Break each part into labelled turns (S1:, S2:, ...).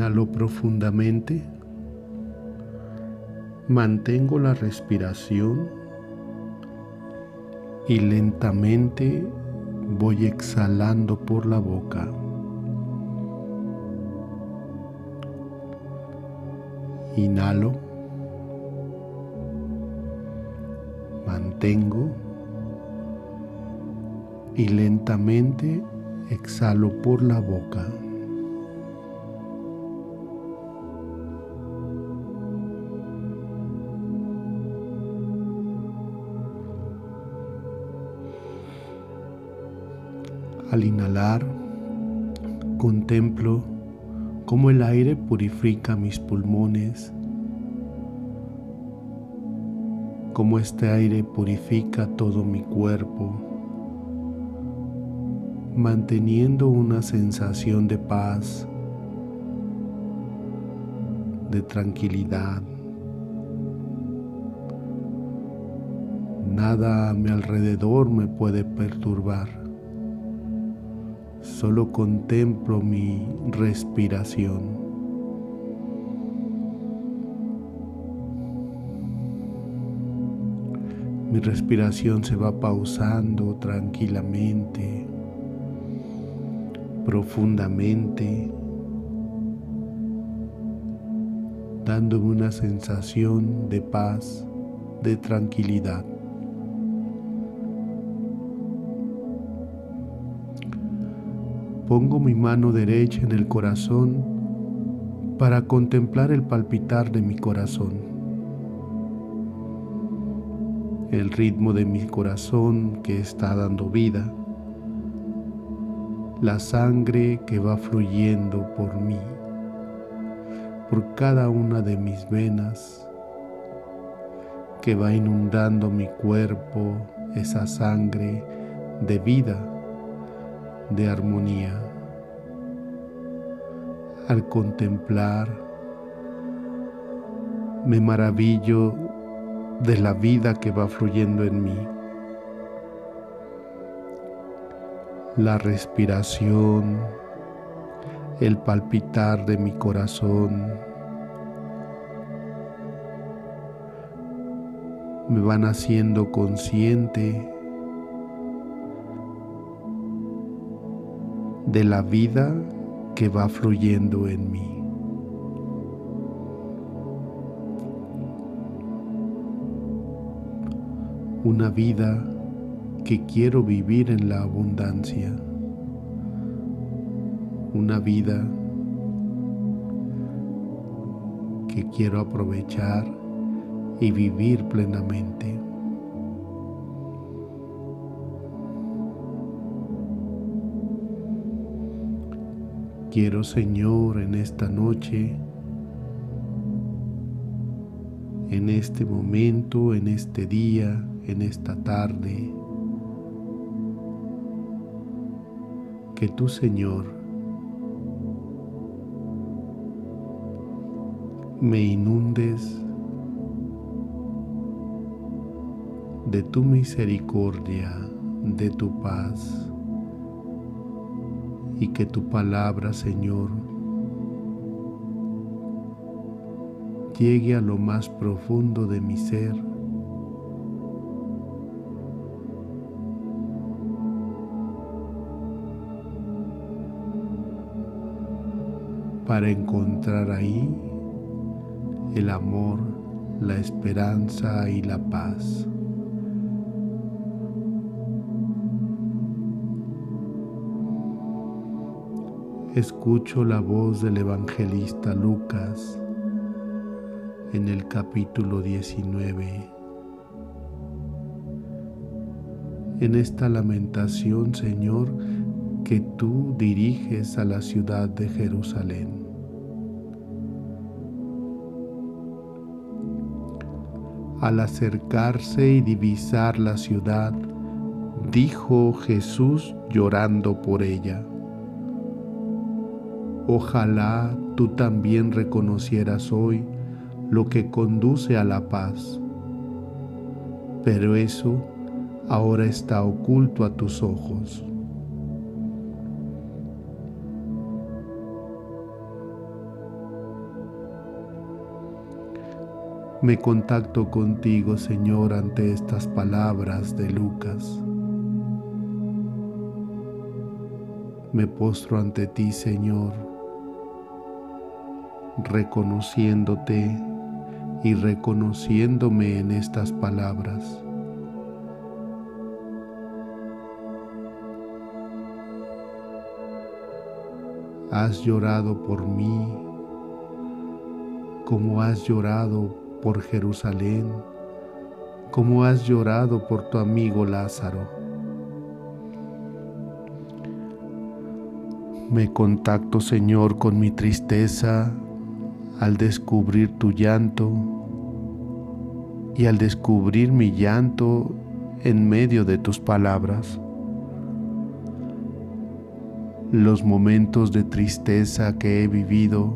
S1: Inhalo profundamente. Mantengo la respiración y lentamente voy exhalando por la boca. Inhalo. Mantengo. Y lentamente exhalo por la boca. Al inhalar, contemplo cómo el aire purifica mis pulmones, cómo este aire purifica todo mi cuerpo, manteniendo una sensación de paz, de tranquilidad. Nada a mi alrededor me puede perturbar solo contemplo mi respiración. Mi respiración se va pausando tranquilamente, profundamente, dándome una sensación de paz, de tranquilidad. Pongo mi mano derecha en el corazón para contemplar el palpitar de mi corazón. El ritmo de mi corazón que está dando vida. La sangre que va fluyendo por mí, por cada una de mis venas, que va inundando mi cuerpo, esa sangre de vida de armonía. Al contemplar, me maravillo de la vida que va fluyendo en mí. La respiración, el palpitar de mi corazón, me van haciendo consciente de la vida que va fluyendo en mí. Una vida que quiero vivir en la abundancia. Una vida que quiero aprovechar y vivir plenamente. Quiero, Señor, en esta noche, en este momento, en este día, en esta tarde, que tú, Señor, me inundes de tu misericordia, de tu paz y que tu palabra, Señor, llegue a lo más profundo de mi ser. para encontrar ahí el amor, la esperanza y la paz. Escucho la voz del evangelista Lucas en el capítulo 19. En esta lamentación, Señor, que tú diriges a la ciudad de Jerusalén. Al acercarse y divisar la ciudad, dijo Jesús llorando por ella. Ojalá tú también reconocieras hoy lo que conduce a la paz. Pero eso ahora está oculto a tus ojos. Me contacto contigo, Señor, ante estas palabras de Lucas. Me postro ante ti, Señor reconociéndote y reconociéndome en estas palabras. Has llorado por mí como has llorado por Jerusalén, como has llorado por tu amigo Lázaro. Me contacto, Señor, con mi tristeza al descubrir tu llanto y al descubrir mi llanto en medio de tus palabras. Los momentos de tristeza que he vivido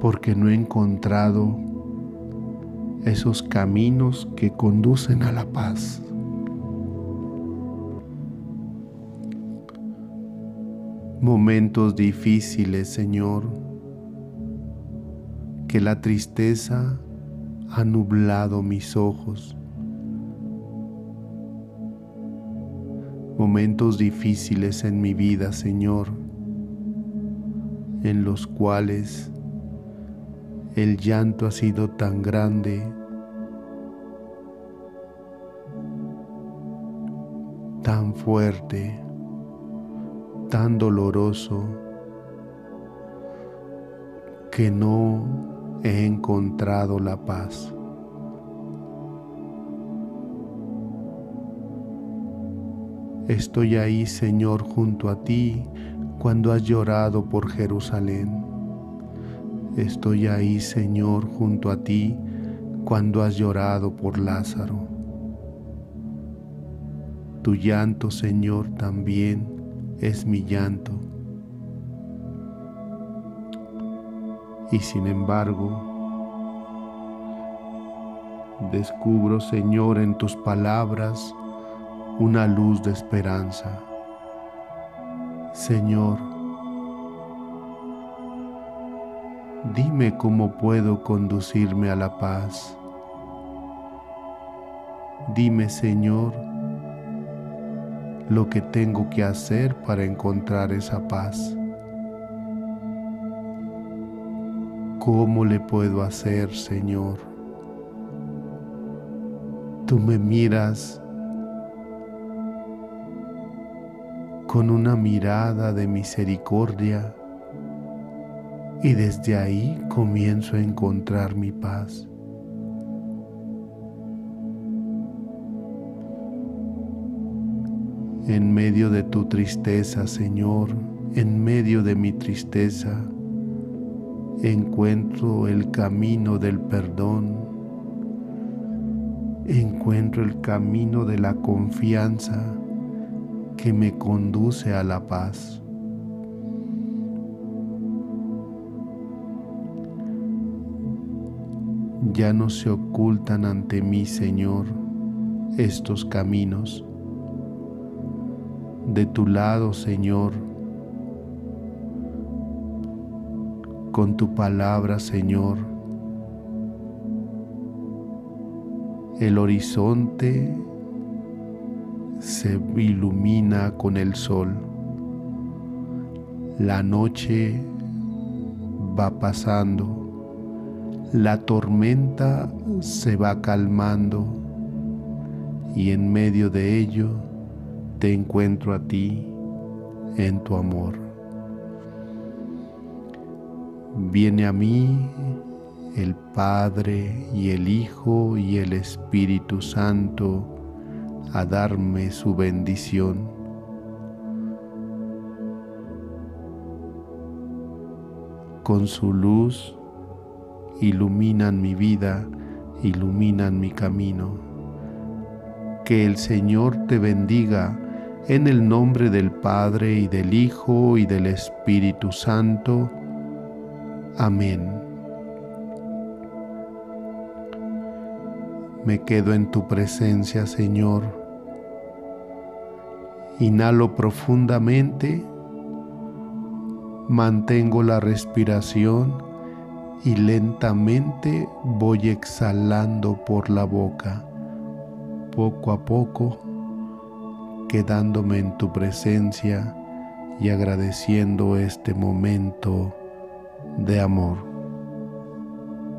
S1: porque no he encontrado esos caminos que conducen a la paz. Momentos difíciles, Señor, que la tristeza ha nublado mis ojos. Momentos difíciles en mi vida, Señor, en los cuales el llanto ha sido tan grande. tan fuerte, tan doloroso, que no he encontrado la paz. Estoy ahí, Señor, junto a ti cuando has llorado por Jerusalén. Estoy ahí, Señor, junto a ti cuando has llorado por Lázaro. Tu llanto, Señor, también es mi llanto. Y sin embargo, descubro, Señor, en tus palabras una luz de esperanza. Señor, Dime cómo puedo conducirme a la paz. Dime, Señor, lo que tengo que hacer para encontrar esa paz. ¿Cómo le puedo hacer, Señor? Tú me miras con una mirada de misericordia y desde ahí comienzo a encontrar mi paz. En medio de tu tristeza, Señor, en medio de mi tristeza, encuentro el camino del perdón, encuentro el camino de la confianza que me conduce a la paz. ya no se ocultan ante mí, Señor, estos caminos. De tu lado, Señor, con tu palabra, Señor, el horizonte se ilumina con el sol. La noche va pasando. La tormenta se va calmando. Y en medio de ello te encuentro a ti en tu amor. Viene a mí el Padre y el Hijo y el Espíritu Santo a darme su bendición. Con su luz iluminan mi vida, iluminan mi camino. Que el Señor te bendiga en el nombre del Padre y del Hijo y del Espíritu Santo. Amén. Me quedo en tu presencia, Señor. Inhalo profundamente Mantengo la respiración y lentamente voy exhalando por la boca, poco a poco, quedándome en tu presencia y agradeciendo este momento de amor.